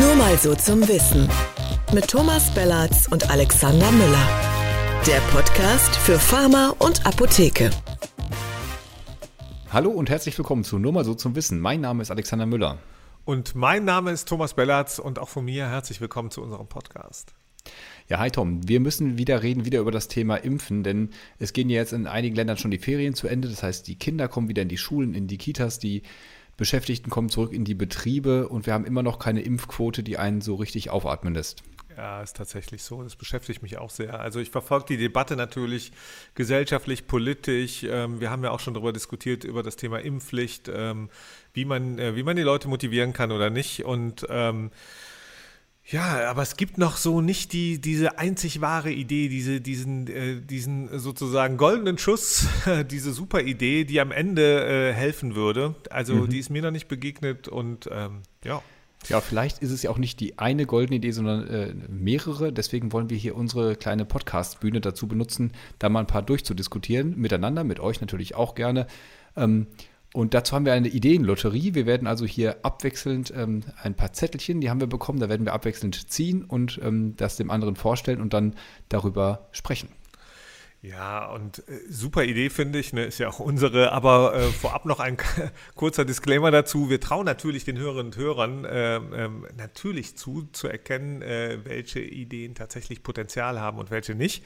Nur mal so zum Wissen. Mit Thomas Bellatz und Alexander Müller. Der Podcast für Pharma und Apotheke. Hallo und herzlich willkommen zu Nur mal so zum Wissen. Mein Name ist Alexander Müller. Und mein Name ist Thomas Bellatz und auch von mir herzlich willkommen zu unserem Podcast. Ja, hi Tom. Wir müssen wieder reden, wieder über das Thema Impfen, denn es gehen ja jetzt in einigen Ländern schon die Ferien zu Ende. Das heißt, die Kinder kommen wieder in die Schulen, in die Kitas, die Beschäftigten kommen zurück in die Betriebe und wir haben immer noch keine Impfquote, die einen so richtig aufatmen lässt. Ja, ist tatsächlich so. Das beschäftigt mich auch sehr. Also ich verfolge die Debatte natürlich gesellschaftlich, politisch. Ähm, wir haben ja auch schon darüber diskutiert, über das Thema Impfpflicht, ähm, wie, man, äh, wie man die Leute motivieren kann oder nicht. Und ähm, ja, aber es gibt noch so nicht die, diese einzig wahre Idee, diese, diesen, äh, diesen sozusagen goldenen Schuss, diese super Idee, die am Ende äh, helfen würde. Also mhm. die ist mir noch nicht begegnet und ähm, ja. Ja, vielleicht ist es ja auch nicht die eine goldene Idee, sondern äh, mehrere. Deswegen wollen wir hier unsere kleine Podcast-Bühne dazu benutzen, da mal ein paar durchzudiskutieren, miteinander, mit euch natürlich auch gerne. Ähm, und dazu haben wir eine Ideenlotterie. Wir werden also hier abwechselnd ähm, ein paar Zettelchen, die haben wir bekommen, da werden wir abwechselnd ziehen und ähm, das dem anderen vorstellen und dann darüber sprechen. Ja, und äh, super Idee finde ich, ne, ist ja auch unsere, aber äh, vorab noch ein kurzer Disclaimer dazu. Wir trauen natürlich den Hörerinnen und Hörern äh, natürlich zu, zu erkennen, äh, welche Ideen tatsächlich Potenzial haben und welche nicht.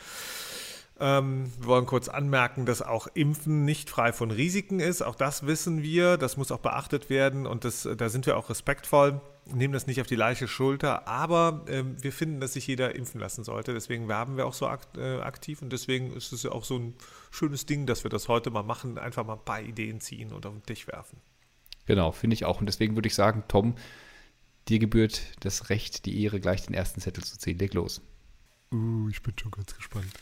Ähm, wir wollen kurz anmerken, dass auch Impfen nicht frei von Risiken ist. Auch das wissen wir. Das muss auch beachtet werden und das, da sind wir auch respektvoll. Nehmen das nicht auf die leiche Schulter, aber ähm, wir finden, dass sich jeder impfen lassen sollte. Deswegen werben wir auch so akt, äh, aktiv und deswegen ist es ja auch so ein schönes Ding, dass wir das heute mal machen, einfach mal ein paar Ideen ziehen und auf den Tisch werfen. Genau, finde ich auch. Und deswegen würde ich sagen, Tom, dir gebührt das Recht, die Ehre, gleich den ersten Zettel zu ziehen. Leg los. Uh, ich bin schon ganz gespannt.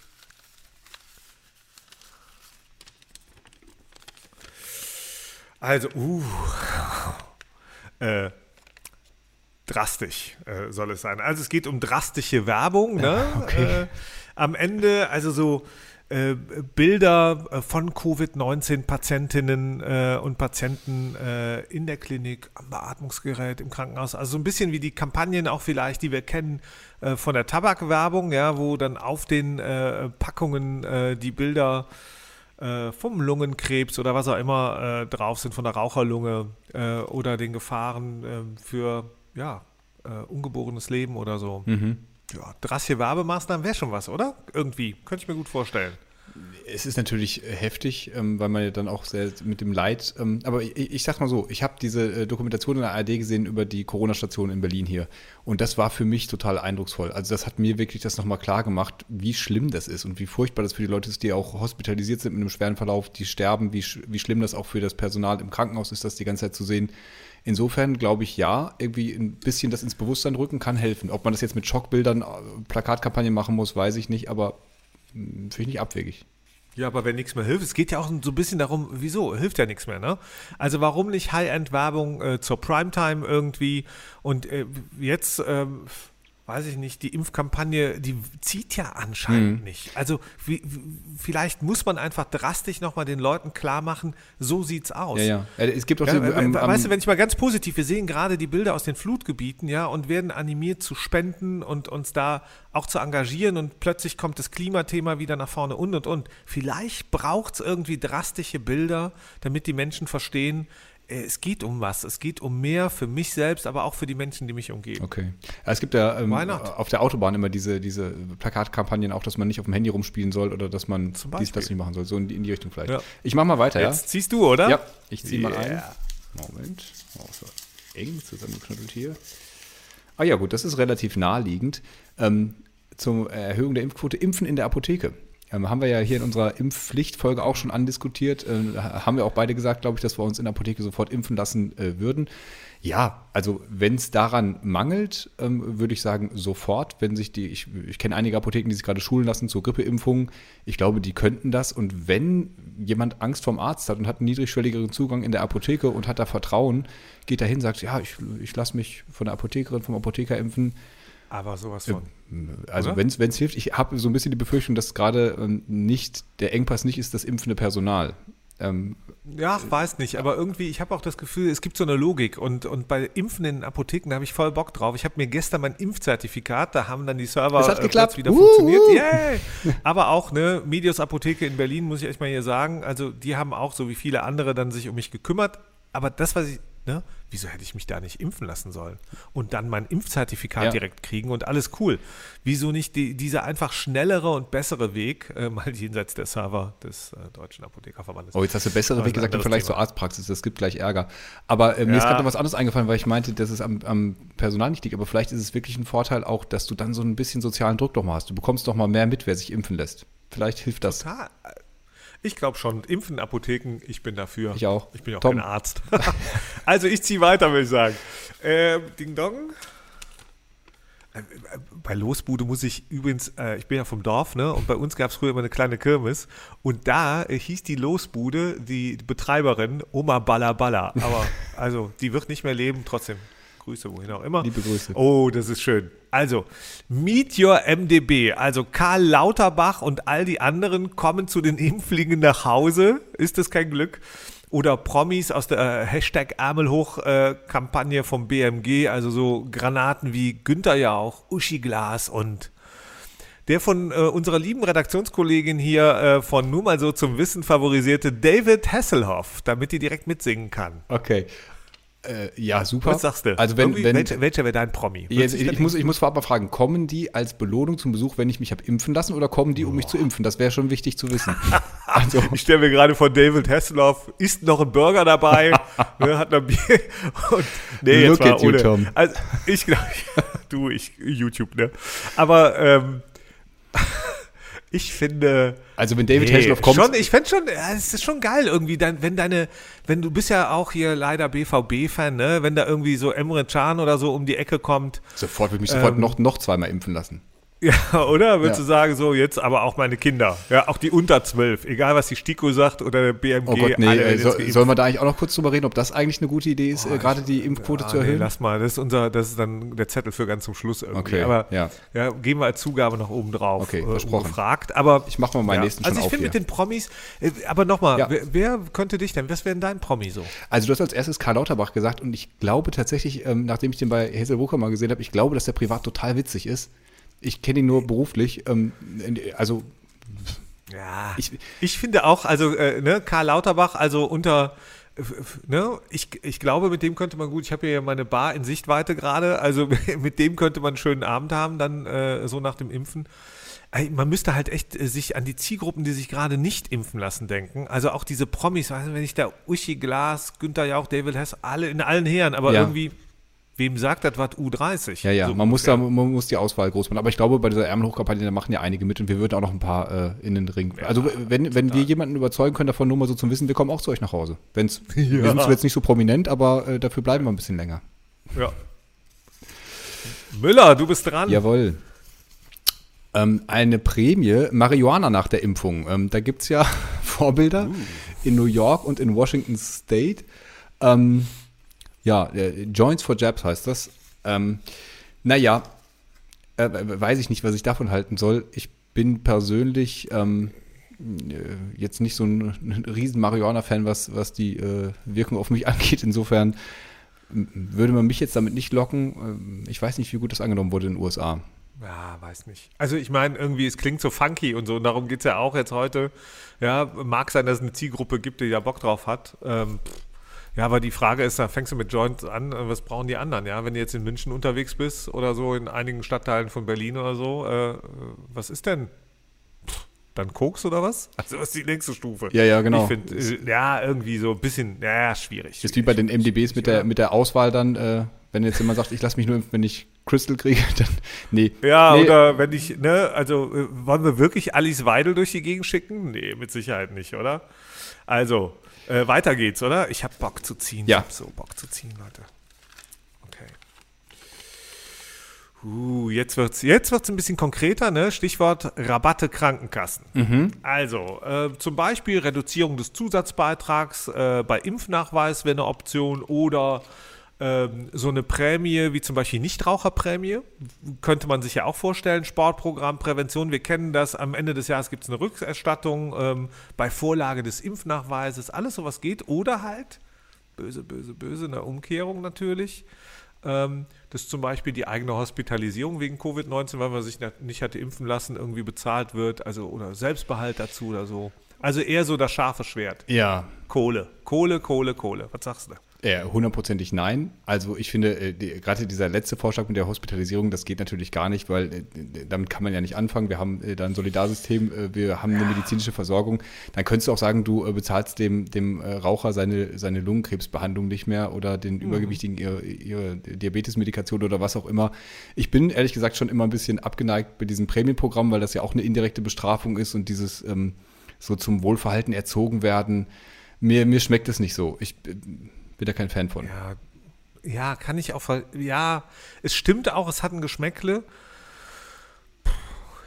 Also, uh, äh, drastisch äh, soll es sein. Also es geht um drastische Werbung. Ne? Okay. Äh, am Ende, also so äh, Bilder äh, von Covid-19-Patientinnen äh, und Patienten äh, in der Klinik, am Beatmungsgerät, im Krankenhaus. Also so ein bisschen wie die Kampagnen auch vielleicht, die wir kennen von der Tabakwerbung, ja, wo dann auf den Packungen die Bilder äh, vom Lungenkrebs oder was auch immer äh, drauf sind, von der Raucherlunge äh, oder den Gefahren ähm, für ja, äh, ungeborenes Leben oder so. Mhm. Ja, drastische Werbemaßnahmen wäre schon was, oder? Irgendwie, könnte ich mir gut vorstellen. Es ist natürlich heftig, ähm, weil man ja dann auch sehr mit dem Leid, ähm, aber ich, ich sag mal so, ich habe diese äh, Dokumentation in der ARD gesehen über die Corona-Station in Berlin hier und das war für mich total eindrucksvoll. Also das hat mir wirklich das nochmal klar gemacht, wie schlimm das ist und wie furchtbar das für die Leute ist, die auch hospitalisiert sind mit einem schweren Verlauf, die sterben, wie, wie schlimm das auch für das Personal im Krankenhaus ist, das die ganze Zeit zu sehen. Insofern glaube ich, ja, irgendwie ein bisschen das ins Bewusstsein rücken kann helfen. Ob man das jetzt mit Schockbildern, äh, Plakatkampagnen machen muss, weiß ich nicht, aber finde ich nicht abwegig. Ja, aber wenn nichts mehr hilft, es geht ja auch so ein bisschen darum, wieso, hilft ja nichts mehr, ne? Also warum nicht High-End-Werbung äh, zur Primetime irgendwie und äh, jetzt, ähm, weiß ich nicht, die Impfkampagne, die zieht ja anscheinend mhm. nicht. Also wie, vielleicht muss man einfach drastisch nochmal den Leuten klar machen, so sieht's aus. Ja, ja. Äh, es gibt auch ja, so, am, weißt du, wenn ich mal ganz positiv, wir sehen gerade die Bilder aus den Flutgebieten, ja, und werden animiert zu spenden und uns da auch zu engagieren und plötzlich kommt das Klimathema wieder nach vorne und und und. Vielleicht braucht es irgendwie drastische Bilder, damit die Menschen verstehen, äh, es geht um was. Es geht um mehr für mich selbst, aber auch für die Menschen, die mich umgeben. Okay. Es gibt ja ähm, auf der Autobahn immer diese, diese Plakatkampagnen, auch, dass man nicht auf dem Handy rumspielen soll oder dass man dies, das nicht machen soll. So in die, in die Richtung vielleicht. Ja. Ich mach mal weiter, Jetzt ja? ziehst du, oder? Ja, ich zieh yeah. mal ein. Moment. Oh, so eng zusammengeknüttelt hier. Ah ja, gut, das ist relativ naheliegend. Ähm, zur Erhöhung der Impfquote, Impfen in der Apotheke. Ähm, haben wir ja hier in unserer Impfpflichtfolge auch schon andiskutiert. Äh, haben wir auch beide gesagt, glaube ich, dass wir uns in der Apotheke sofort impfen lassen äh, würden. Ja, also wenn es daran mangelt, ähm, würde ich sagen, sofort, wenn sich die, ich, ich kenne einige Apotheken, die sich gerade schulen lassen zur Grippeimpfung. Ich glaube, die könnten das. Und wenn jemand Angst vom Arzt hat und hat einen niedrigschwelligeren Zugang in der Apotheke und hat da Vertrauen, geht dahin, sagt, ja, ich, ich lasse mich von der Apothekerin, vom Apotheker impfen, aber sowas von. Also wenn es hilft, ich habe so ein bisschen die Befürchtung, dass gerade ähm, nicht der Engpass nicht ist das impfende Personal. Ähm, ja, weiß nicht, aber irgendwie, ich habe auch das Gefühl, es gibt so eine Logik und, und bei Impfen in Apotheken, da habe ich voll Bock drauf. Ich habe mir gestern mein Impfzertifikat, da haben dann die Server Das hat äh, geklappt. wieder Uhu. funktioniert. Yay! Aber auch, ne, Medios Apotheke in Berlin, muss ich echt mal hier sagen, also die haben auch, so wie viele andere, dann sich um mich gekümmert. Aber das, was ich, ne, wieso hätte ich mich da nicht impfen lassen sollen? Und dann mein Impfzertifikat Ja. direkt kriegen und alles cool. Wieso nicht die, dieser einfach schnellere und bessere Weg, äh, mal jenseits der Server des äh, Deutschen Apothekerverbandes? Oh, jetzt hast du bessere Weg ist gesagt im Vergleich zur. Arztpraxis. Das gibt gleich Ärger. Aber äh, mir ist Ja. gerade noch was anderes eingefallen, weil ich meinte, dass es am, am Personal nicht liegt. Aber vielleicht ist es wirklich ein Vorteil auch, dass du dann so ein bisschen sozialen Druck doch mal hast. Du bekommst doch mal mehr mit, wer sich impfen lässt. Vielleicht hilft das. Total. Ich glaube schon. Impfen, Apotheken, ich bin dafür. Ich auch. Ich bin auch Tom. kein Arzt. also ich ziehe weiter, will ich sagen. Ähm, Ding Dong. Äh, Bei Losbude muss ich übrigens, äh, ich bin ja vom Dorf, ne? Und bei uns gab es früher immer eine kleine Kirmes. Und da äh, hieß die Losbude, die Betreiberin, Oma Balla Balla. Aber also, die wird nicht mehr leben, trotzdem. Grüße, wohin auch immer. Liebe Grüße. Oh, das ist schön. Also, Meet Your MDB. Also Karl Lauterbach und all die anderen kommen zu den Impflingen nach Hause. Ist das kein Glück? Oder Promis aus der äh, Hashtag Ärmel hoch äh, Kampagne vom BMG. Also so Granaten wie Günther Jauch, Uschi Glas und der von äh, unserer lieben Redaktionskollegin hier äh, von nur mal so zum Wissen favorisierte David Hasselhoff, damit die direkt mitsingen kann. Okay. Äh, ja, super. Was sagst du? Also wenn, Irgendwie, wenn welcher, welcher wäre dein Promi? jetzt, ich, muss, ich muss vorab mal fragen, kommen die als Belohnung zum Besuch, wenn ich mich habe impfen lassen, oder kommen die, um mich zu impfen? Das wäre schon wichtig zu wissen. also, Ich stelle mir gerade vor David Hasselhoff, isst noch ein Burger dabei, ne, hat ein Bier und nee, jetzt Look mal at you, ohne. Tom. Also ich glaube, du, ich YouTube, ne? Aber ähm, ich finde, also wenn David Nee, Hasselhoff kommt, Schon, ich fände schon, es ist schon geil irgendwie, dann, wenn deine, wenn du bist ja auch hier leider BVB-Fan, ne? Wenn da irgendwie so Emre Can oder so um die Ecke kommt, sofort würde ich mich sofort Ähm, noch, noch zweimal impfen lassen. Ja, oder? Würdest Ja. du sagen, so jetzt aber auch meine Kinder, ja, auch die unter zwölf, egal was die STIKO sagt oder der BMG, Oh Gott, nee, äh, geimpft. sollen wir da eigentlich auch noch kurz drüber reden, ob das eigentlich eine gute Idee ist, äh, gerade die Impfquote Ah, zu nee, erhöhen? lass mal, das ist unser, das ist dann der Zettel für ganz zum Schluss irgendwie. Okay, aber ja. ja. geben wir als Zugabe noch oben drauf. Okay, äh, versprochen. Gefragt, aber Ich mach mal meinen nächsten Also ich finde mit den Promis, äh, aber nochmal, Ja. wer, wer könnte dich denn, was wäre denn dein Promi so? Also du hast als erstes Karl Lauterbach gesagt und ich glaube tatsächlich, ähm, nachdem ich den bei Hazel Walker mal gesehen habe, ich glaube, dass der privat total witzig ist. Ich kenne ihn nur beruflich. Ähm, also Ja, Ich- ich, finde auch, also äh, ne, Karl Lauterbach, also unter, ne, ich, ich glaube, mit dem könnte man gut, ich habe hier meine Bar in Sichtweite gerade, also mit dem könnte man einen schönen Abend haben, dann äh, so nach dem Impfen. Man müsste halt echt äh, sich an die Zielgruppen, die sich gerade nicht impfen lassen, denken. Also auch diese Promis, weißt du, wenn ich da Uschi Glas, Günther Jauch, David Hess, alle in allen Heeren, aber Ja. irgendwie, wem sagt das was U30? ja, ja, So man muss da, man muss die Auswahl groß machen. Aber ich glaube, bei dieser Ärmelhochkampagne, da machen ja einige mit und wir würden auch noch ein paar äh, in den Ring. also wenn, wenn wir jemanden überzeugen können davon, nur mal so zum Wissen, wir kommen auch zu euch nach Hause. Wenn's, Wir sind jetzt nicht so prominent, aber äh, dafür bleiben wir ein bisschen länger. Ja. Müller, du bist dran. Jawohl. Ähm, eine Prämie, Marihuana nach der Impfung. Ähm, da gibt es ja Vorbilder in New York und in Washington State. Ja, äh, Joints for Jabs heißt das. Ähm, naja, äh, weiß ich nicht, was ich davon halten soll. Ich bin persönlich ähm, äh, jetzt nicht so ein, riesen Marihuana-Fan, was, was die äh, Wirkung auf mich angeht. Insofern würde man mich jetzt damit nicht locken. Ähm, Ich weiß nicht, wie gut das angenommen wurde in den USA. Ja, weiß nicht. Also ich meine, irgendwie, es klingt so funky und so, und darum geht es ja auch jetzt heute. Ja, mag sein, dass es eine Zielgruppe gibt, die ja Bock drauf hat. Ähm, pff. Ja, aber die Frage ist, da fängst du mit Joints an, was brauchen die anderen, ja? Wenn du jetzt in München unterwegs bist oder so, in einigen Stadtteilen von Berlin oder so, äh, was ist denn? Pff, Dann Koks oder was? Also was ist die nächste Stufe? Ja, ja, genau. Ich finde, äh, ja, irgendwie so ein bisschen, ja, schwierig. Ist wie bei den MDBs mit der, mit der Auswahl dann, äh, wenn jetzt jemand sagt, ich lasse mich nur impfen, wenn ich Crystal kriege, dann nee. Ja, nee, oder wenn ich, ne, also äh, wollen wir wirklich Alice Weidel durch die Gegend schicken? Nee, mit Sicherheit nicht, oder? Also, äh, weiter geht's, oder? Ich hab Bock zu ziehen. Ja. Ich hab so Bock zu ziehen, Leute. Okay. Uh, jetzt wird's, jetzt wird's ein bisschen konkreter, ne? Stichwort Rabatte Krankenkassen. Mhm. Also, äh, zum Beispiel Reduzierung des Zusatzbeitrags äh, bei Impfnachweis wäre eine Option oder ähm, so eine Prämie wie zum Beispiel Nichtraucherprämie, könnte man sich ja auch vorstellen, Sportprogramm, Prävention, wir kennen das, am Ende des Jahres gibt es eine Rückerstattung ähm, bei Vorlage des Impfnachweises, alles sowas geht oder halt, böse, böse, böse, eine Umkehrung natürlich, ähm, dass zum Beispiel die eigene Hospitalisierung wegen Covid-19, weil man sich nicht hatte impfen lassen, irgendwie bezahlt wird, also oder Selbstbehalt dazu oder so. Also eher so das scharfe Schwert. Ja. Kohle, Kohle, Kohle, Kohle. Was sagst du? Ja, hundertprozentig nein. Also ich finde, äh, die, gerade dieser letzte Vorschlag mit der Hospitalisierung, das geht natürlich gar nicht, weil äh, damit kann man ja nicht anfangen. Wir haben äh, da ein Solidarsystem, äh, wir haben eine medizinische Versorgung. Dann könntest du auch sagen, du äh, bezahlst dem, dem äh, Raucher seine, seine Lungenkrebsbehandlung nicht mehr oder den mhm. Übergewichtigen ihre, ihre Diabetesmedikation oder was auch immer. Ich bin ehrlich gesagt schon immer ein bisschen abgeneigt bei diesem Prämienprogramm, weil das ja auch eine indirekte Bestrafung ist und dieses ähm, so zum Wohlverhalten erzogen werden. Mir, mir schmeckt es nicht so. Ich bin da kein Fan von. Ja, ja, kann ich auch. Ja, es stimmt auch, es hat ein Geschmäckle.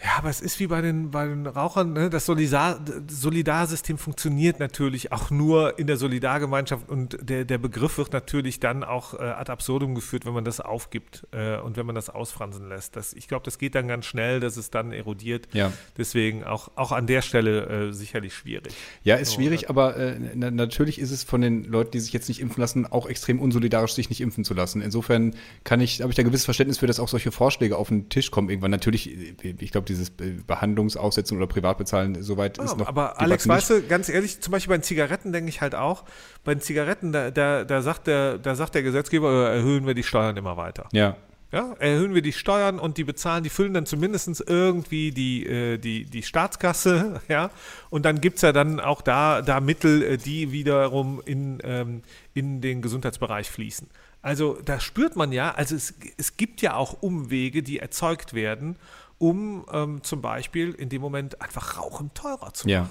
Ja, aber es ist wie bei den, bei den Rauchern, ne? das Solidar, Solidarsystem funktioniert natürlich auch nur in der Solidargemeinschaft und der, der Begriff wird natürlich dann auch äh, ad absurdum geführt, wenn man das aufgibt äh, und wenn man das ausfransen lässt. Das, ich glaube, das geht dann ganz schnell, dass es dann erodiert. Ja. Deswegen auch, auch an der Stelle äh, sicherlich schwierig. Ja, ist so, schwierig, äh, aber äh, na, natürlich ist es von den Leuten, die sich jetzt nicht impfen lassen, auch extrem unsolidarisch, sich nicht impfen zu lassen. Insofern kann ich, habe ich da gewisses Verständnis für, dass auch solche Vorschläge auf den Tisch kommen irgendwann. Natürlich, ich glaube, dieses Behandlungsaussetzen oder Privatbezahlen, soweit ja, ist noch. Aber Alex, weißt du, ganz ehrlich, zum Beispiel bei den Zigaretten denke ich halt auch, bei den Zigaretten, da, da, da, sagt, der, da sagt der Gesetzgeber, äh, erhöhen wir die Steuern immer weiter. Ja. Ja, erhöhen wir die Steuern und die bezahlen, die füllen dann zumindest irgendwie die, äh, die, die Staatskasse, ja. Und dann gibt es ja dann auch da, da Mittel, äh, die wiederum in, ähm, in den Gesundheitsbereich fließen. Also da spürt man ja, also es, es gibt ja auch Umwege, die erzeugt werden um ähm, zum Beispiel in dem Moment einfach Rauchen teurer zu machen.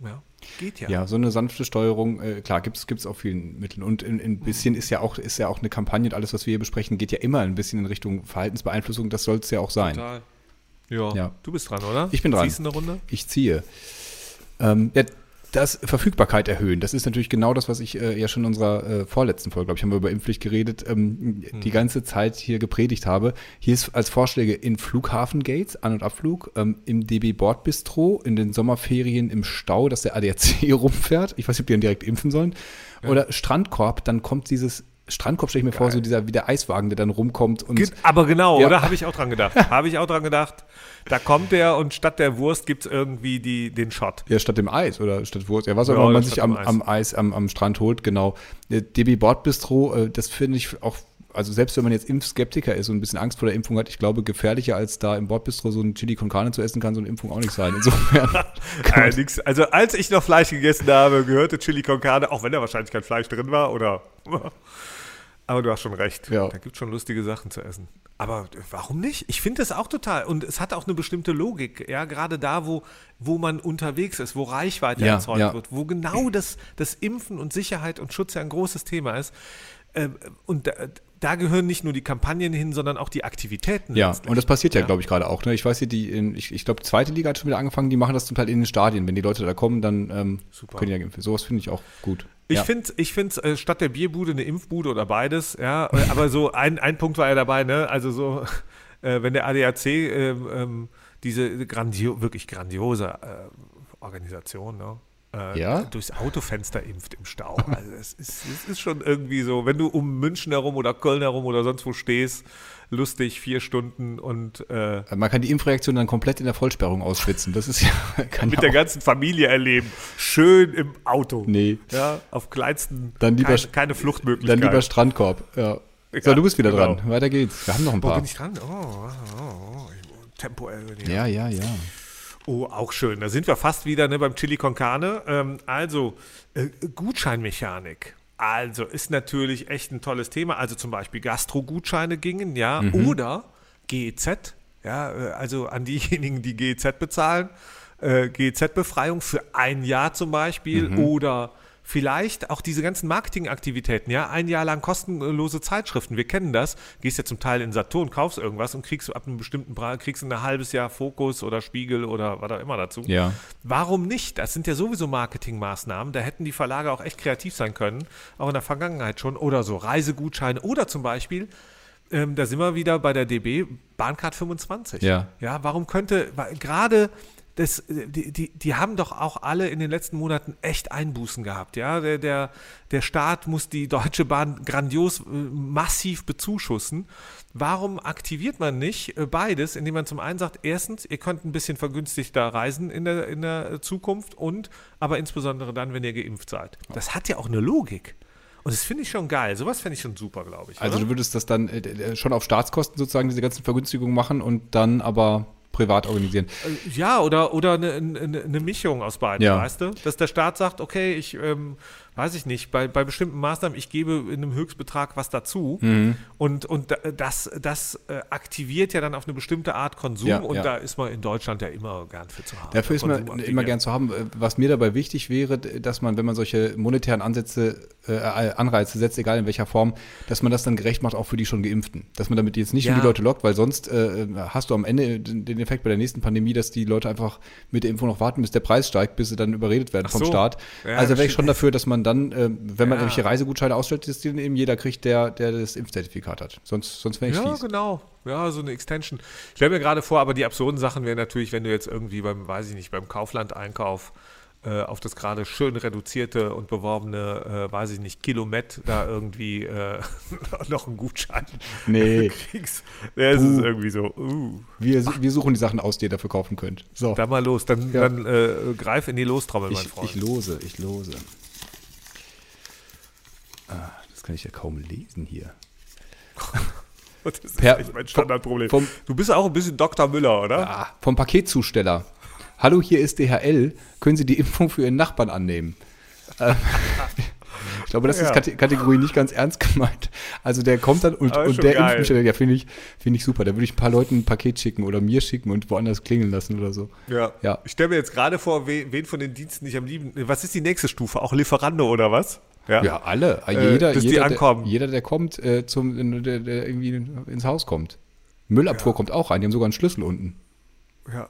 Ja. ja. Geht ja. Ja, so eine sanfte Steuerung, äh, klar, gibt es auf vielen Mitteln. Und ein, ein bisschen mhm. ist ja auch, ist ja auch eine Kampagne und alles, was wir hier besprechen, geht ja immer ein bisschen in Richtung Verhaltensbeeinflussung. Das soll es ja auch sein. Total. Ja. ja. Du bist dran, oder? Ich bin dran. Ziehst du eine Runde? Ich ziehe. Ähm, ja, das Verfügbarkeit erhöhen, das ist natürlich genau das, was ich äh, ja schon in unserer äh, vorletzten Folge, glaube ich, haben wir über Impfpflicht geredet, ähm, hm. die ganze Zeit hier gepredigt habe. Hier ist als Vorschläge in Flughafengates, An- und Abflug, ähm, im DB Bordbistro, in den Sommerferien im Stau, dass der ADAC rumfährt. Ich weiß nicht, ob die dann direkt impfen sollen. Ja. Oder Strandkorb, dann kommt dieses Strandkorb stelle ich mir Geil. vor, so dieser wie der Eiswagen, der dann rumkommt. Und Aber genau, ja. oder? Habe ich auch dran gedacht. Habe ich auch dran gedacht. Da kommt der und statt der Wurst gibt es irgendwie die, den Shot. Ja, statt dem Eis oder statt Wurst. Ja, was auch immer man sich am, Eis. am Eis, am, am Strand holt, genau. DB Bordbistro, äh, das finde ich auch also selbst wenn man jetzt Impfskeptiker ist und ein bisschen Angst vor der Impfung hat, ich glaube, gefährlicher als da im Bordbistro so ein Chili con Carne zu essen, kann so eine Impfung auch nicht sein. Insofern. also als ich noch Fleisch gegessen habe, gehörte Chili con Carne, auch wenn da wahrscheinlich kein Fleisch drin war, oder aber du hast schon recht. Ja. Da gibt es schon lustige Sachen zu essen. Aber warum nicht? Ich finde das auch total. Und es hat auch eine bestimmte Logik. Ja, gerade da, wo, wo man unterwegs ist, wo Reichweite ja, erzeugt ja. wird, wo genau das, das Impfen und Sicherheit und Schutz ja ein großes Thema ist. Ähm, und da, gehören nicht nur die Kampagnen hin, sondern auch die Aktivitäten. Ja, und das passiert ja, ja. glaube ich, gerade auch. Ne? Ich weiß, die, in, ich, ich glaube, zweite Liga hat schon wieder angefangen, die machen das zum Teil in den Stadien. Wenn die Leute da kommen, dann ähm, können die ja impfen. Sowas finde ich auch gut. Ich ja. finde ich find's, äh, statt der Bierbude eine Impfbude oder beides, ja. Aber so ein, ein Punkt war ja dabei, ne? Also so, äh, wenn der ADAC äh, ähm, diese grandio wirklich grandiose äh, Organisation, ne? Äh, ja? durchs Autofenster impft im Stau. Also es ist, es ist schon irgendwie so, wenn du um München herum oder Köln herum oder sonst wo stehst, lustig, vier Stunden und äh, Man kann die Impfreaktion dann komplett in der Vollsperrung ausschwitzen. Das ist ja. Kann mit der ganzen Familie erleben. Schön im Auto. Nee. Ja, auf kleinsten dann lieber, keine, keine Fluchtmöglichkeit. Dann lieber Strandkorb, ja. So, ja, du bist wieder genau. dran. Weiter geht's. Wir haben noch ein paar. Wo bin ich dran? Oh, oh, oh. oh. Tempo Ja, ja, ja. Oh, auch schön. Da sind wir fast wieder ne, beim Chili con Carne. Ähm, also, äh, Gutscheinmechanik. Also, ist natürlich echt ein tolles Thema. Also zum Beispiel Gastro-Gutscheine gingen, ja, mhm. oder GEZ, ja, äh, also an diejenigen, die GEZ bezahlen. Äh, GEZ-Befreiung für ein Jahr zum Beispiel mhm. oder vielleicht auch diese ganzen Marketingaktivitäten, ja, ein Jahr lang kostenlose Zeitschriften, wir kennen das, gehst ja zum Teil in Saturn, kaufst irgendwas und kriegst ab einem bestimmten Preis, kriegst ein halbes Jahr Fokus oder Spiegel oder was auch immer dazu. Ja. Warum nicht? Das sind ja sowieso Marketingmaßnahmen, da hätten die Verlage auch echt kreativ sein können, auch in der Vergangenheit schon, oder so Reisegutscheine oder zum Beispiel ähm, da sind wir wieder bei der DB Bahncard 25. Ja. Ja, warum könnte, gerade das, die, die, die haben doch auch alle in den letzten Monaten echt Einbußen gehabt. Ja, der, der, der Staat muss die Deutsche Bahn grandios äh, massiv bezuschussen. Warum aktiviert man nicht äh, beides, indem man zum einen sagt, erstens, ihr könnt ein bisschen vergünstigter reisen in der, in der Zukunft und aber insbesondere dann, wenn ihr geimpft seid. Das hat ja auch eine Logik. Und das finde ich schon geil. Sowas fände ich schon super, glaube ich. Also oder? du würdest das dann äh, schon auf Staatskosten sozusagen diese ganzen Vergünstigungen machen und dann aber privat organisieren. Äh, Ja, oder, oder eine, eine, eine Mischung aus beiden, Ja. weißt du? Dass der Staat sagt, okay, ich ähm, weiß ich nicht, bei, bei bestimmten Maßnahmen, ich gebe in einem Höchstbetrag was dazu Mhm. und, und da- das, das äh, aktiviert ja dann auf eine bestimmte Art Konsum Ja, und ja. da ist man in Deutschland ja immer gern für zu haben. Dafür ist man immer gern zu haben. Äh, Was mir dabei wichtig wäre, dass man, wenn man solche monetären Ansätze, äh, Anreize setzt, egal in welcher Form, dass man das dann gerecht macht auch für die schon Geimpften. Dass man damit jetzt nicht Ja. die Leute lockt, weil sonst äh, hast du am Ende den Effekt bei der nächsten Pandemie, dass die Leute einfach mit der Impfung noch warten, bis der Preis steigt, bis sie dann überredet werden Ach vom so. Staat. Also wäre ich schon dafür, dass man dann, äh, wenn man Ja. irgendwelche Reisegutscheine ausstellt, dass die dann eben jeder kriegt, der, der das Impfzertifikat hat. Sonst, sonst wäre ich Ja, fies. genau. Ja, so eine Extension. Ich stelle mir gerade vor, aber die absurden Sachen wären natürlich, wenn du jetzt irgendwie beim, weiß ich nicht, beim Kaufland-Einkauf äh, auf das gerade schön reduzierte und beworbene, äh, weiß ich nicht, Kilomet da irgendwie äh, noch einen Gutschein Nee, kriegst. Ja, es ist irgendwie so, uh, wir, wir suchen die Sachen aus, die ihr dafür kaufen könnt. So. da mal los. Dann, Ja. dann äh, greif in die Lostrommel, mein Ich, Freund. ich lose, ich lose. Ah, das kann ich ja kaum lesen hier. das ist per- echt mein Standardproblem. vom- du bist auch ein bisschen Dr. Müller, oder? Ah, vom Paketzusteller. Hallo, hier ist DHL. Können Sie die Impfung für Ihren Nachbarn annehmen? Ähm, ich glaube, das ist Ja. Kate- Kategorie nicht ganz ernst gemeint. Also der kommt dann und, ist und der geil. Ja, finde ich, finde ich super. Da würde ich ein paar Leuten ein Paket schicken oder mir schicken und woanders klingeln lassen oder so. Ja. Ja. Ich stelle mir jetzt gerade vor, wen, wen von den Diensten ich am lieben. Was ist die nächste Stufe? Auch Lieferando oder was? Ja, alle. Äh, jeder, die jeder, ankommen. Der, jeder, der kommt, äh, zum, der, der irgendwie ins Haus kommt. Müllabfuhr kommt auch rein. Die haben sogar einen Schlüssel unten. Ja.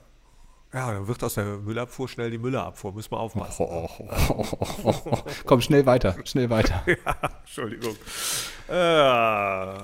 Ja, dann wird aus der Müllabfuhr schnell die Müllerabfuhr. Müssen wir aufpassen. Komm, schnell weiter, schnell weiter. Entschuldigung. Äh, wer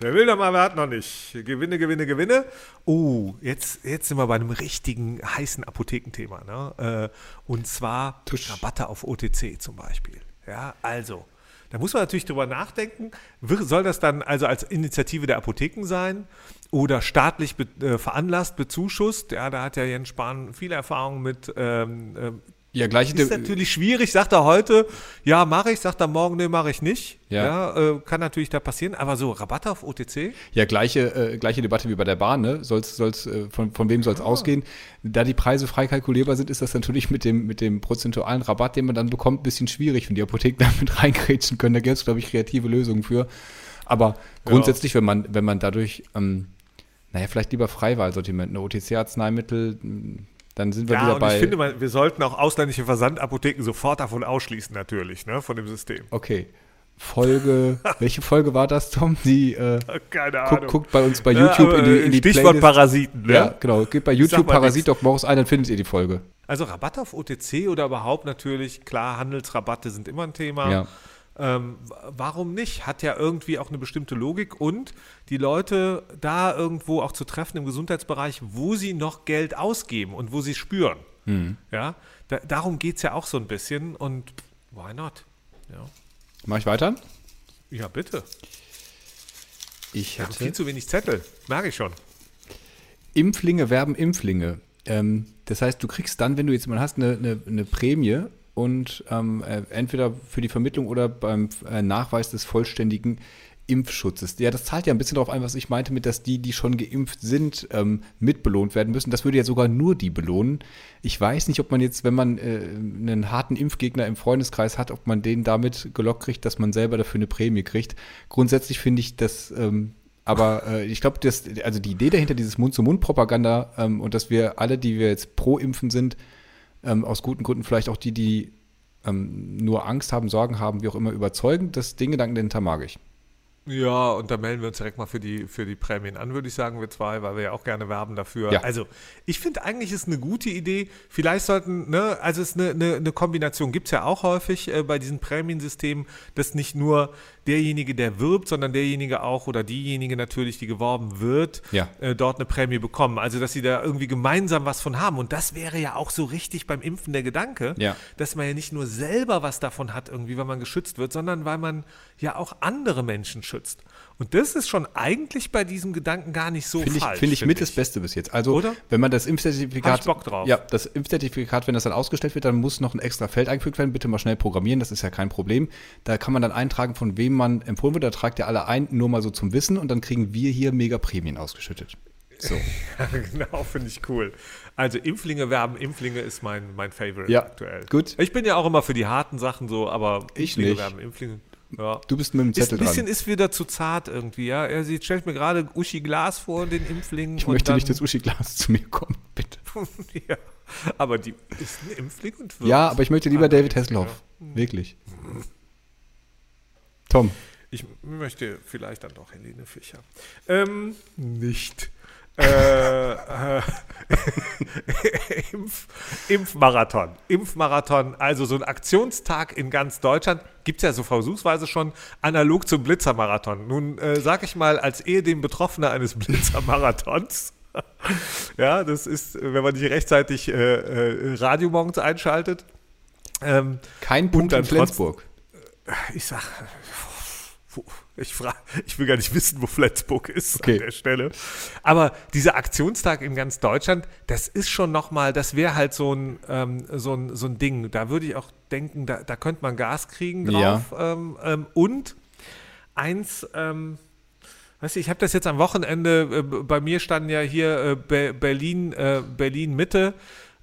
will noch mal, wer hat noch nicht. Gewinne, Gewinne, Gewinne. Oh, jetzt, jetzt sind wir bei einem richtigen heißen Apothekenthema. Ne? Äh, und zwar Tusch. Rabatte auf OTC zum Beispiel. Ja, also. Da muss man natürlich drüber nachdenken, soll das dann also als Initiative der Apotheken sein oder staatlich be, äh, veranlasst, bezuschusst? Ja, da hat ja Jens Spahn viel Erfahrung mit ähm, ähm, Ja, gleiche. ist natürlich schwierig, sagt er heute, ja, mache ich, sagt er morgen, nee, mache ich nicht. Ja. Ja, äh, kann natürlich da passieren, aber so Rabatt auf OTC? Ja, gleiche, äh, gleiche Debatte wie bei der Bahn, ne? Soll's, soll's, äh, von, von wem soll es ausgehen? Da die Preise frei kalkulierbar sind, ist das natürlich mit dem, mit dem prozentualen Rabatt, den man dann bekommt, ein bisschen schwierig, wenn die Apotheken damit reingrätschen können. Da gibt es, glaube ich, kreative Lösungen für. Aber grundsätzlich, wenn man, wenn man dadurch, ähm, naja, vielleicht lieber Freiwahlsortiment, eine OTC-Arzneimittel, mh, dann sind wir Ja, wieder und bei. ich finde, man, wir sollten auch ausländische Versandapotheken sofort davon ausschließen, natürlich, ne, von dem System. okay. Folge, welche Folge war das, Tom? Die äh, Keine Ahnung. guckt, guckt bei uns bei Ja, YouTube aber, in die, in die Stichwort Playlist. Parasiten, ne? Ja, genau. Gebt bei YouTube Parasit. Doc Morris ein, dann findet ihr die Folge. Also Rabatt auf OTC oder überhaupt natürlich, klar, Handelsrabatte sind immer ein Thema. Ja. Ähm, warum nicht? Hat ja irgendwie auch eine bestimmte Logik und die Leute da irgendwo auch zu treffen im Gesundheitsbereich, wo sie noch Geld ausgeben und wo sie spüren. Mhm. Ja, da, darum geht es ja auch so ein bisschen und why not? Ja, Mach ich weiter? ja bitte. Ich Wir haben viel zu wenig Zettel, merke ich schon. Impflinge werben Impflinge. Ähm, das heißt, du kriegst dann, wenn du jetzt mal hast, eine, eine, eine Prämie und ähm, äh, entweder für die Vermittlung oder beim äh, Nachweis des vollständigen Impfschutzes. Ja, das zahlt ja ein bisschen darauf ein, was ich meinte, mit dass die, die schon geimpft sind, ähm, mitbelohnt werden müssen. Das würde ja sogar nur die belohnen. Ich weiß nicht, ob man jetzt, wenn man äh, einen harten Impfgegner im Freundeskreis hat, ob man den damit gelockt kriegt, dass man selber dafür eine Prämie kriegt. Grundsätzlich finde ich das ähm, aber äh, ich glaube, also die Idee dahinter, dieses Mund-zu-Mund-Propaganda ähm, und dass wir alle, die wir jetzt pro Impfen sind, ähm, aus guten Gründen vielleicht auch die, die ähm, nur Angst haben, Sorgen haben, wie auch immer überzeugen. Das den Gedanken dahinter mag ich. Ja, und da melden wir uns direkt mal für die, für die Prämien an, würde ich sagen, wir zwei, weil wir ja auch gerne werben dafür. Ja. Also, ich finde eigentlich ist eine gute Idee. Vielleicht sollten, ne, also es ist eine, eine, eine Kombination, gibt es ja auch häufig äh, bei diesen Prämiensystemen, dass nicht nur derjenige, der wirbt, sondern derjenige auch oder diejenige natürlich, die geworben wird, Ja. äh, dort eine Prämie bekommen. Also, dass sie da irgendwie gemeinsam was von haben. Und das wäre ja auch so richtig beim Impfen der Gedanke, Ja. dass man ja nicht nur selber was davon hat, irgendwie, weil man geschützt wird, sondern weil man ja auch andere Menschen schützt. Und das ist schon eigentlich bei diesem Gedanken gar nicht so Finde ich, falsch. finde ich mit das Beste bis jetzt. Also, Oder? wenn man das Impfzertifikat. Hab ich Bock drauf. Ja, das Impfzertifikat, wenn das dann ausgestellt wird, dann muss noch ein extra Feld eingefügt werden. Bitte mal schnell programmieren, das ist ja kein Problem. Da kann man dann eintragen, von wem man empfohlen wird. Da tragt ihr alle ein, nur mal so zum Wissen und dann kriegen wir hier mega Prämien ausgeschüttet. So. Ja, genau, finde ich cool. Also Impflinge werben, Impflinge ist mein, mein Favorite Ja, aktuell. gut. Ich bin ja auch immer für die harten Sachen so, aber Ich Impflinge nicht. werben, Impflinge. Ja. Du bist mit dem Ist Zettel ein bisschen dran. ist wieder zu zart irgendwie, ja. Er sie stellt mir gerade Uschi Glas vor, den Impflingen. Ich und möchte dann, nicht, dass Uschi Glas zu mir kommt, bitte. ja, aber die ist ein Impfling und wirkt. Ja, aber ich möchte lieber Ah, David Hasselhoff. Wirklich. Tom. Ich möchte vielleicht dann doch Helene Fischer. Ähm, nicht. Äh, äh, Impf, Impfmarathon. Impfmarathon, also so ein Aktionstag in ganz Deutschland. Gibt es ja so versuchsweise schon analog zum Blitzermarathon. Nun äh, sage ich mal, als ehedem Betroffener eines Blitzermarathons. ja, das ist, wenn man nicht rechtzeitig äh, äh, Radio morgens einschaltet. Ähm, Kein Punkt in Flensburg. ich sag, wo- ich, frag, ich will gar nicht wissen, wo Flensburg ist Okay. an der Stelle. Aber dieser Aktionstag in ganz Deutschland, das ist schon nochmal, das wäre halt so ein, ähm, so, ein, so ein Ding. Da würde ich auch denken, da, da könnte man Gas kriegen drauf. Ähm, ähm, und eins, ähm, Weißt du, ich habe das jetzt am Wochenende, äh, bei mir standen ja hier äh, Be Berlin, äh, Berlin Mitte,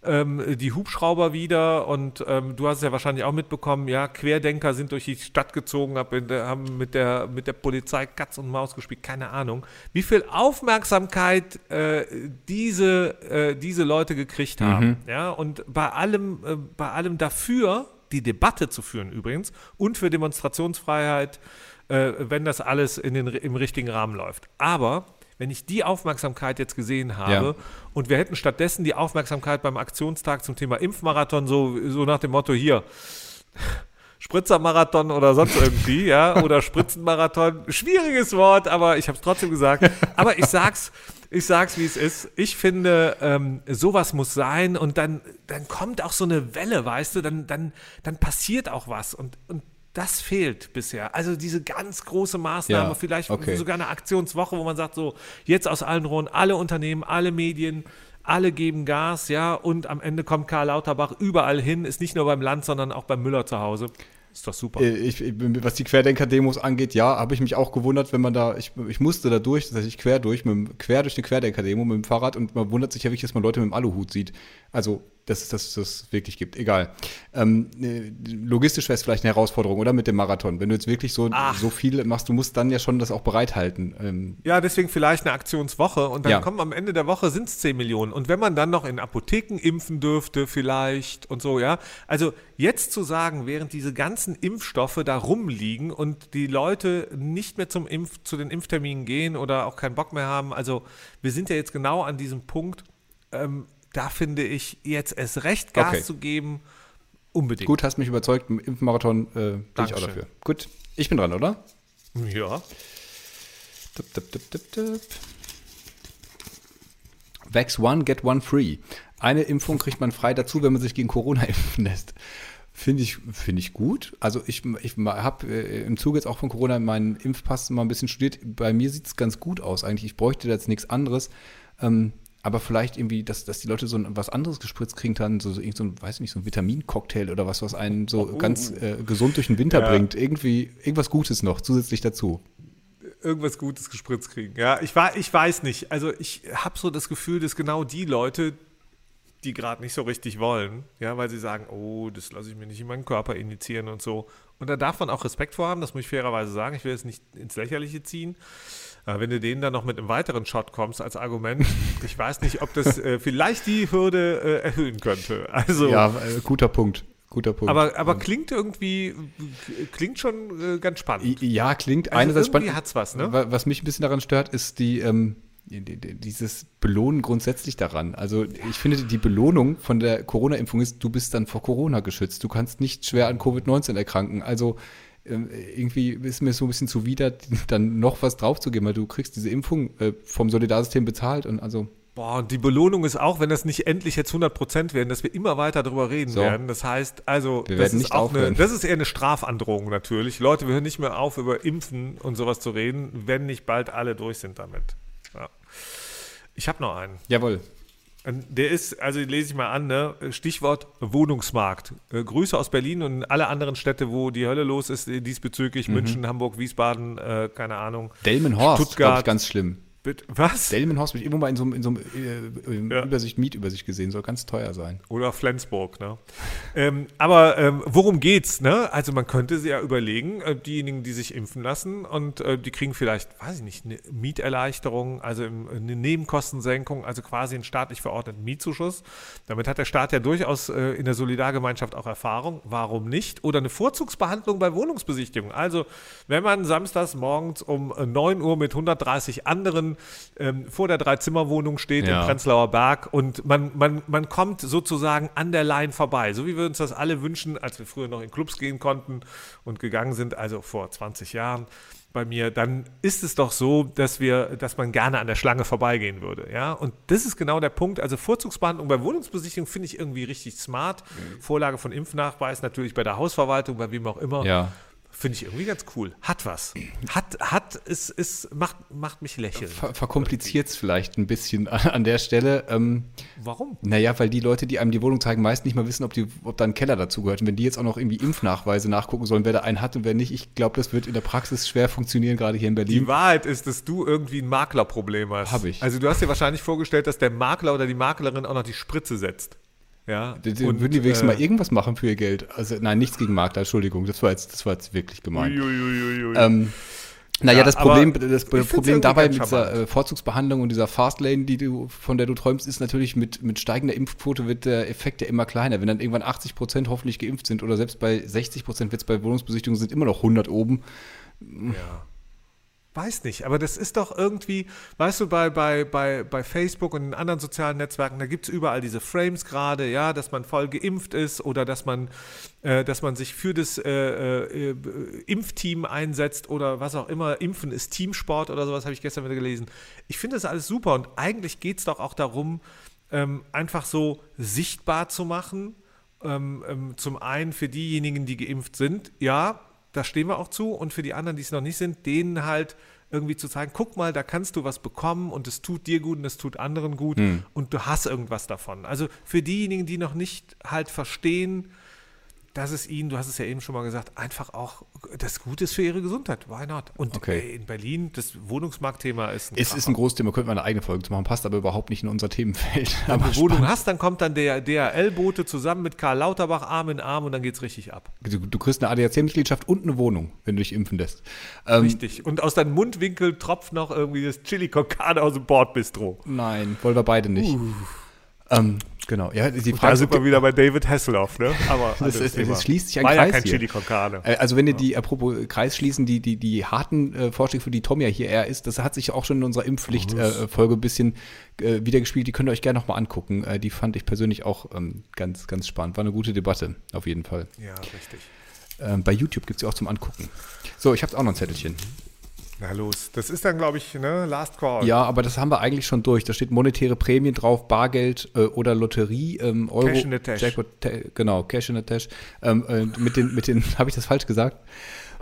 ähm, die Hubschrauber wieder und ähm, du hast es ja wahrscheinlich auch mitbekommen, ja, Querdenker sind durch die Stadt gezogen, haben mit der, mit der Polizei Katz und Maus gespielt, keine Ahnung, wie viel Aufmerksamkeit äh, diese, äh, diese Leute gekriegt haben. Ja, und bei allem, äh, bei allem dafür, die Debatte zu führen übrigens, und für Demonstrationsfreiheit, äh, wenn das alles in den, im richtigen Rahmen läuft. Aber wenn ich die Aufmerksamkeit jetzt gesehen habe Ja. und wir hätten stattdessen die Aufmerksamkeit beim Aktionstag zum Thema Impfmarathon so, so nach dem Motto hier, Spritzermarathon oder sonst irgendwie, ja, oder Spritzenmarathon. Schwieriges Wort, aber ich habe es trotzdem gesagt. Aber ich sag's, ich sag's, wie es ist. Ich finde, ähm, sowas muss sein und dann, dann kommt auch so eine Welle, weißt du, dann, dann, dann passiert auch was und, und das fehlt bisher. Also diese ganz große Maßnahme, Ja, vielleicht okay. sogar eine Aktionswoche, wo man sagt, so, jetzt aus allen Rohren, alle Unternehmen, alle Medien, alle geben Gas, ja, und am Ende kommt Karl Lauterbach überall hin, ist nicht nur beim Land, sondern auch beim Müller zu Hause. Ist doch super. Äh, Ich, ich, was die Querdenker-Demos angeht, ja, habe ich mich auch gewundert, wenn man da, ich, ich musste da durch, tatsächlich quer durch, mit, quer durch eine Querdenker-Demo mit dem Fahrrad und man wundert sich ja wirklich, dass man Leute mit dem Aluhut sieht. Also, dass es das, das wirklich gibt. Egal. Ähm, äh, logistisch wäre es vielleicht eine Herausforderung, oder? Mit dem Marathon. Wenn du jetzt wirklich so, Ach. so viel machst, du musst dann ja schon das auch bereithalten. Ähm, Ja, deswegen vielleicht eine Aktionswoche und dann Ja. kommen am Ende der Woche sind es 10 Millionen. Und wenn man dann noch in Apotheken impfen dürfte, vielleicht und so, ja. Also jetzt zu sagen, während diese ganzen Impfstoffe da rumliegen und die Leute nicht mehr zum Impf, zu den Impfterminen gehen oder auch keinen Bock mehr haben, also wir sind ja jetzt genau an diesem Punkt, ähm, da finde ich jetzt erst recht Gas Okay. zu geben, unbedingt. gut, hast mich überzeugt, im Impfmarathon äh, bin ich auch dafür. Gut, ich bin dran, oder? Ja. Dup, dup, dup, dup, dup. Vax One, get one free. Eine Impfung kriegt man frei dazu, wenn man sich gegen Corona impfen lässt. Finde ich, finde ich gut. Also ich, ich habe äh, im Zuge jetzt auch von Corona meinen Impfpass mal ein bisschen studiert. Bei mir sieht es ganz gut aus eigentlich. Ich bräuchte da jetzt nichts anderes. Ähm, aber vielleicht irgendwie, dass, dass die Leute so ein, was anderes gespritzt kriegen dann, so, so, irgend so ein, weiß nicht, so ein Vitamincocktail oder was, was einen so ganz äh, gesund durch den Winter Ja. bringt. Irgendwie, irgendwas Gutes noch zusätzlich dazu. irgendwas Gutes gespritzt kriegen. Ja, ich, war, ich weiß nicht. Also ich habe so das Gefühl, dass genau die Leute, die gerade nicht so richtig wollen, ja, weil sie sagen, oh, das lasse ich mir nicht in meinen Körper injizieren und so. Und da darf man auch Respekt vor haben, das muss ich fairerweise sagen. Ich will es nicht ins Lächerliche ziehen. Aber wenn du denen dann noch mit einem weiteren Shot kommst als Argument, ich weiß nicht, ob das äh, vielleicht die Hürde äh, erhöhen könnte. Also Ja, äh, guter Punkt. guter Punkt. Aber, aber klingt irgendwie, klingt schon äh, ganz spannend. Ja, klingt Also einerseits spannend. hat's was, ne? Wa- Was mich ein bisschen daran stört, ist die, ähm, die- die- dieses Belohnen grundsätzlich daran. Also ich finde, die Belohnung von der Corona-Impfung ist, du bist dann vor Corona geschützt. Du kannst nicht schwer an Covid-19 erkranken. Also ähm, irgendwie ist mir so ein bisschen zuwider, dann noch was draufzugeben, weil du kriegst diese Impfung äh, vom Solidarsystem bezahlt und also Boah, und die Belohnung ist auch, wenn das nicht endlich jetzt 100% werden, dass wir immer weiter darüber reden So. werden. Das heißt, also, das ist eine, das ist eher eine Strafandrohung natürlich. Leute, wir hören nicht mehr auf, über Impfen und sowas zu reden, wenn nicht bald alle durch sind damit. Ja. Ich habe noch einen. jawohl. Der ist, also lese ich mal an, ne? Stichwort Wohnungsmarkt. Äh, Grüße aus Berlin und alle anderen Städte, wo die Hölle los ist äh, diesbezüglich. München, Hamburg, Wiesbaden, äh, keine Ahnung. Delmenhorst, Stuttgart. ich, ganz schlimm. Bitte, was? Delmenhorst habe ich irgendwo mal in so einem, in so einem äh, äh, Ja. Übersicht, Mietübersicht gesehen, soll ganz teuer sein. Oder Flensburg, ne? ähm, aber ähm, worum geht's, ne? Also man könnte sich ja überlegen, äh, diejenigen, die sich impfen lassen und äh, die kriegen vielleicht, weiß ich nicht, eine Mieterleichterung, also im, eine Nebenkostensenkung, also quasi einen staatlich verordneten Mietzuschuss. Damit hat der Staat ja durchaus äh, in der Solidargemeinschaft auch Erfahrung. Warum nicht? Oder eine Vorzugsbehandlung bei Wohnungsbesichtigung. Also wenn man samstags morgens um äh, 9 Uhr mit 130 anderen ähm, vor der Dreizimmerwohnung steht Ja. im Prenzlauer Berg und man, man, man kommt sozusagen an der Line vorbei, so wie wir uns das alle wünschen, als wir früher noch in Clubs gehen konnten und gegangen sind, also vor 20 Jahren bei mir, dann ist es doch so, dass wir, dass man gerne an der Schlange vorbeigehen würde, ja. Und das ist genau der Punkt. Also Vorzugsbehandlung bei Wohnungsbesichtigung finde ich irgendwie richtig smart. Vorlage von Impfnachweis natürlich bei der Hausverwaltung, bei wem auch immer. Ja. Finde ich irgendwie ganz cool. Hat was. Hat, hat, es, es macht, macht mich lächeln. Ver verkompliziert es vielleicht ein bisschen an, der Stelle. Ähm, Warum? naja, weil die Leute, die einem die Wohnung zeigen, meist nicht mal wissen, ob, die, ob da ein Keller dazugehört. Und wenn die jetzt auch noch irgendwie Impfnachweise nachgucken sollen, wer da einen hat und wer nicht, ich glaube, das wird in der Praxis schwer funktionieren, gerade hier in Die Berlin. Wahrheit ist, dass du irgendwie ein Maklerproblem hast. Hab ich. Also du hast dir wahrscheinlich vorgestellt, dass der Makler oder die Maklerin auch noch die Spritze setzt. Ja. Die- die- Und, würden die wenigstens äh, mal irgendwas machen für ihr Geld? Also, nein, nichts gegen Makler, Entschuldigung, das war jetzt, das war jetzt wirklich gemein. Uiuiuiui. Ähm, naja, Ja, das Problem, das Problem dabei mit dieser äh, Vorzugsbehandlung und dieser Fastlane, die du, von der du träumst, ist natürlich mit, mit steigender Impfquote wird der Effekt ja immer kleiner. Wenn dann irgendwann 80 Prozent hoffentlich geimpft sind oder selbst bei 60 Prozent wird es bei Wohnungsbesichtigungen sind immer noch 100 oben. Ja. Weiß nicht, aber das ist doch irgendwie, weißt du, bei, bei, bei, bei Facebook und in anderen sozialen Netzwerken, da gibt es überall diese Frames gerade, ja, dass man voll geimpft ist oder dass man, äh, dass man sich für das äh, äh, äh, Impfteam einsetzt oder was auch immer. Impfen ist Teamsport oder sowas, habe ich gestern wieder gelesen. Ich finde das alles super und eigentlich geht es doch auch darum, ähm, einfach so sichtbar zu machen. Ähm, ähm, zum einen für diejenigen, die geimpft sind, ja, da stehen wir auch zu. Und für die anderen, die es noch nicht sind, denen halt irgendwie zu zeigen, guck mal, da kannst du was bekommen und es tut dir gut und es tut anderen gut und du hast irgendwas davon. Also für diejenigen, die noch nicht halt verstehen, dass es ihnen, du hast es ja eben schon mal gesagt, einfach auch das Gute ist für ihre Gesundheit. Why not? Und Okay. ey, in Berlin, das Wohnungsmarktthema ist ein Es ist ein großes Thema, könnten wir eine eigene Folge zu machen, passt aber überhaupt nicht in unser Themenfeld. Wenn Aber du Wohnung hast, dann kommt dann der DHL-Bote zusammen mit Karl Lauterbach Arm in Arm und dann geht's richtig ab. du, du kriegst eine ADAC-Mitgliedschaft und eine Wohnung, wenn du dich impfen lässt. Ähm, Richtig. Und aus deinem Mundwinkel tropft noch irgendwie das Chili con aus dem Bordbistro. Nein, wollen wir beide nicht. Ähm, genau, ja, die Da Frage sind wir wieder bei David Hasselhoff, ne? Aber Das ist- es schließt sich ein War ja Kreis kein hier. Chili con Carne. Äh, Also wenn ihr die, apropos Kreis schließen, die, die, die harten äh, Vorschläge, für die Tom ja hier eher ist, das hat sich auch schon in unserer Impfpflicht-Folge äh, Folge ein bisschen äh, wiedergespielt. Die könnt ihr euch gerne nochmal angucken. Äh, die fand ich persönlich auch ähm, ganz, ganz spannend. War eine gute Debatte, auf jeden Fall. Ja, richtig. Ähm, bei YouTube gibt es ja auch zum Angucken. So, ich habe auch noch ein Zettelchen. Na los. Das ist dann, glaube ich, ne? Last Call. Ja, aber das haben wir eigentlich schon durch. Da steht monetäre Prämien drauf, Bargeld äh, oder Lotterie, ähm, Euro. Cash in the Tash. Jackpot, genau, Cash in the Tash. Ähm, äh, mit den, mit den, habe ich das falsch gesagt?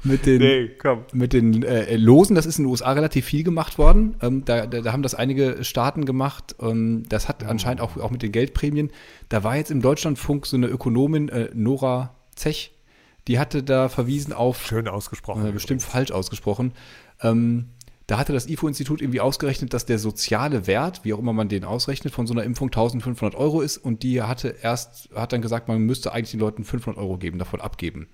Mit den, Nee, komm. mit den äh, Losen, das ist in den USA relativ viel gemacht worden. Ähm, da, da, da haben das einige Staaten gemacht. Ähm, das hat anscheinend auch, auch mit den Geldprämien. Da war jetzt im Deutschlandfunk so eine Ökonomin, äh, Nora Zech, die hatte da verwiesen auf Schön ausgesprochen. äh, bestimmt falsch ausgesprochen. Ähm, da hatte das IFO-Institut irgendwie ausgerechnet, dass der soziale Wert, wie auch immer man den ausrechnet, von so einer Impfung 1500 Euro ist. Und die hatte erst, hat dann gesagt, man müsste eigentlich den Leuten 500 Euro geben, davon abgeben.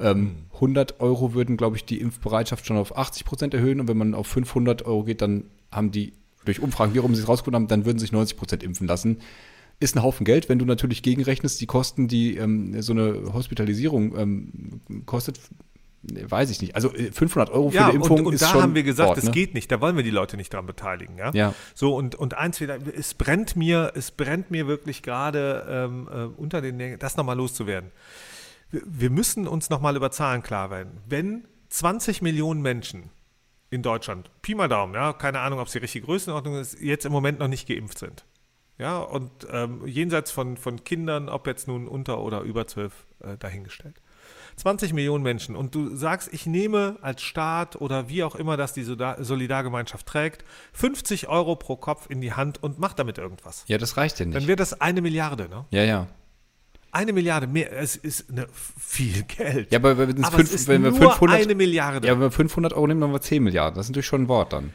Ähm, 100 Euro würden, glaube ich, die Impfbereitschaft schon auf 80 Prozent erhöhen. Und wenn man auf 500 Euro geht, dann haben die durch Umfragen, wie auch immer sie es rausgefunden haben, dann würden sich 90 Prozent impfen lassen. ist ein Haufen Geld, wenn du natürlich gegenrechnest, die Kosten, die ähm, so eine Hospitalisierung ähm, kostet, weiß ich nicht. Also 500 äh, Euro für ja, eine Impfung und, und ist da schon haben wir gesagt, Wort, das ne? geht nicht, da wollen wir die Leute nicht dran beteiligen. Ja. Ja. So, und, und eins wieder, es brennt mir, es brennt mir wirklich gerade ähm, äh, unter den Nägeln, das nochmal loszuwerden. Wir, wir müssen uns nochmal über Zahlen klar werden. Wenn 20 Millionen Menschen in Deutschland, Pi mal Daumen, ja, keine Ahnung, ob es die richtige Größenordnung ist, jetzt im Moment noch nicht geimpft sind. Ja, und ähm, jenseits von, von Kindern, ob jetzt nun unter oder über zwölf, äh, dahingestellt. 20 Millionen Menschen und du sagst, ich nehme als Staat oder wie auch immer das die Solidargemeinschaft trägt, 50 Euro pro Kopf in die Hand und mach damit irgendwas. Ja, das reicht ja Dann nicht. wäre das eine Milliarde, ne? Ja, ja. Eine Milliarde mehr, es ist ne, viel Geld. Ja, aber Aber fünf, wenn wir nur 500, eine Milliarde. ja, wenn wir 500 Euro nehmen, dann haben wir 10 Milliarden. Das ist natürlich schon ein Wort dann.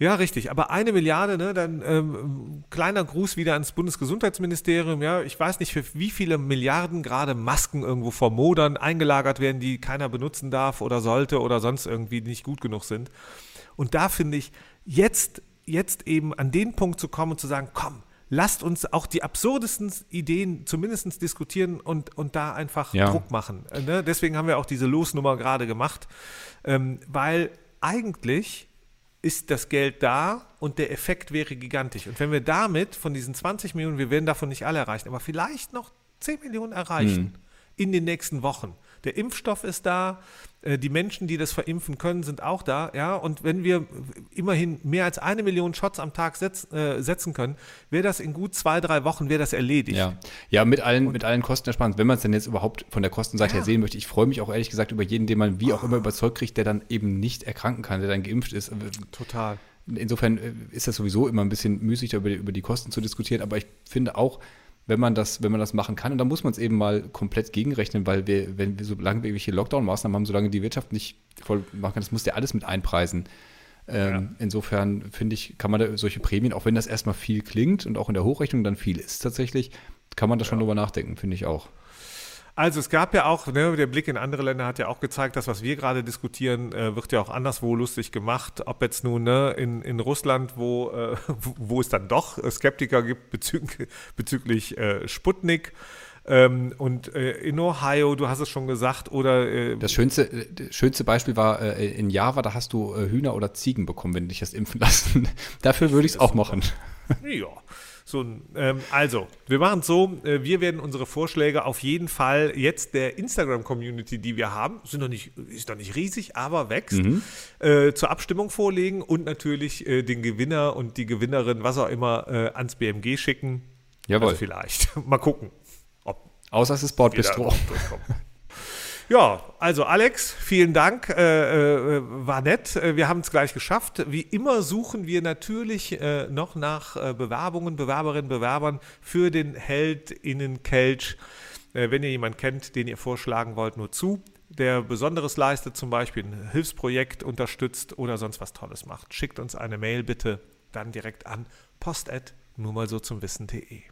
Ja, richtig. Aber eine Milliarde, ne, dann ähm, kleiner Gruß wieder ans Bundesgesundheitsministerium. Ja, ich weiß nicht, für wie viele Milliarden gerade Masken irgendwo vor Modern eingelagert werden, die keiner benutzen darf oder sollte oder sonst irgendwie nicht gut genug sind. Und da finde ich, jetzt, jetzt eben an den Punkt zu kommen und zu sagen, komm, lasst uns auch die absurdesten Ideen zumindest diskutieren und, und da einfach Ja. Druck machen. Ne? Deswegen haben wir auch diese Losnummer gerade gemacht, ähm, weil eigentlich ist das Geld da und der Effekt wäre gigantisch. Und wenn wir damit von diesen 20 Millionen, wir werden davon nicht alle erreichen, aber vielleicht noch 10 Millionen erreichen in den nächsten Wochen. Der Impfstoff ist da, die Menschen, die das verimpfen können, sind auch da. Ja? Und wenn wir immerhin mehr als eine Million Shots am Tag setz, äh, setzen können, wäre das in gut zwei, drei Wochen wäre das erledigt. Ja, ja mit allen, mit allen Kostenersparnissen, wenn man es denn jetzt überhaupt von der Kostenseite Ja. her sehen möchte. Ich freue mich auch ehrlich gesagt über jeden, den man wie auch immer überzeugt kriegt, der dann eben nicht erkranken kann, der dann geimpft ist. Total. Insofern äh, ist das sowieso immer ein bisschen müßig, da über die, über die Kosten zu diskutieren. Aber ich finde auch, wenn man das, wenn man das machen kann, und da muss man es eben mal komplett gegenrechnen, weil wir, wenn wir solange wir irgendwelche Lockdown-Maßnahmen haben, solange die Wirtschaft nicht voll machen kann, das muss ja alles mit einpreisen. Ähm, Insofern finde ich, kann man da solche Prämien, auch wenn das erstmal viel klingt und auch in der Hochrechnung dann viel ist tatsächlich, kann man da schon drüber nachdenken, finde ich auch. Also es gab ja auch, ne, der Blick in andere Länder hat ja auch gezeigt, das, was wir gerade diskutieren, äh, wird ja auch anderswo lustig gemacht. Ob jetzt nun ne, in, in Russland, wo, äh, wo- es dann doch Skeptiker gibt bezüglich, bezüglich äh, Sputnik ähm, und äh, in Ohio, du hast es schon gesagt, oder äh, Das schönste, äh, das schönste Beispiel war äh, in Java, da hast du äh, Hühner oder Ziegen bekommen, wenn du dich hast impfen lassen. Dafür würde ich es auch machen. Ja. So, ähm, also, wir machen es so, äh, wir werden unsere Vorschläge auf jeden Fall jetzt der Instagram-Community, die wir haben, sind noch nicht, ist noch nicht riesig, aber wächst, äh, zur Abstimmung vorlegen und natürlich äh, den Gewinner und die Gewinnerin, was auch immer, äh, ans BMG schicken. Jawohl. Also vielleicht. Mal gucken, ob Außer es ist Bordbistro. Ja, also Alex, vielen Dank, äh, äh, war nett. Äh, Wir haben es gleich geschafft. Wie immer suchen wir natürlich äh, noch nach äh, Bewerbungen, Bewerberinnen, Bewerbern für den HeldInnen-Kelch. Äh, wenn ihr jemanden kennt, den ihr vorschlagen wollt, nur zu. Der Besonderes leistet, zum Beispiel ein Hilfsprojekt unterstützt oder sonst was Tolles macht. Schickt uns eine Mail bitte dann direkt an post nur mal so zum Wissen.de.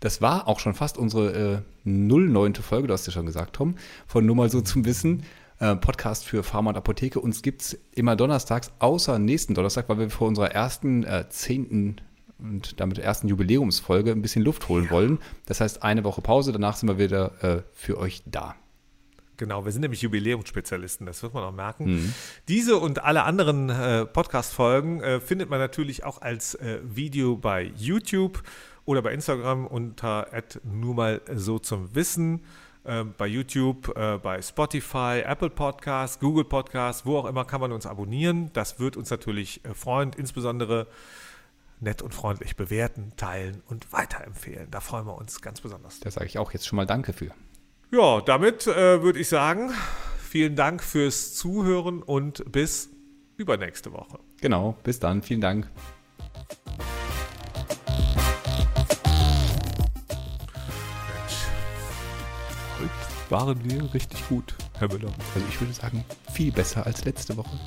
Das war auch schon fast unsere äh, 09. Folge, du hast ja schon gesagt, Tom, von Nur mal so zum Wissen. Äh, Podcast für Pharma und Apotheke. Uns gibt es immer donnerstags, außer nächsten Donnerstag, weil wir vor unserer ersten äh, 10. und damit ersten Jubiläumsfolge ein bisschen Luft holen wollen. Das heißt, eine Woche Pause, danach sind wir wieder äh, für euch da. Genau, wir sind nämlich Jubiläumsspezialisten, das wird man auch merken. Mhm. Diese und alle anderen äh, Podcast-Folgen äh, findet man natürlich auch als äh, Video bei YouTube oder bei Instagram unter nur mal so zum Wissen. Äh, bei YouTube, äh, bei Spotify, Apple Podcasts, Google Podcasts, wo auch immer kann man uns abonnieren. Das wird uns natürlich äh, freuen, insbesondere nett und freundlich bewerten, teilen und weiterempfehlen. Da freuen wir uns ganz besonders. Da sage ich auch jetzt schon mal Danke für. Ja, damit äh, würde ich sagen, vielen Dank fürs Zuhören und bis übernächste Woche. Genau, bis dann. Vielen Dank. Waren wir richtig gut, Herr Müller. Also ich würde sagen, viel besser als letzte Woche.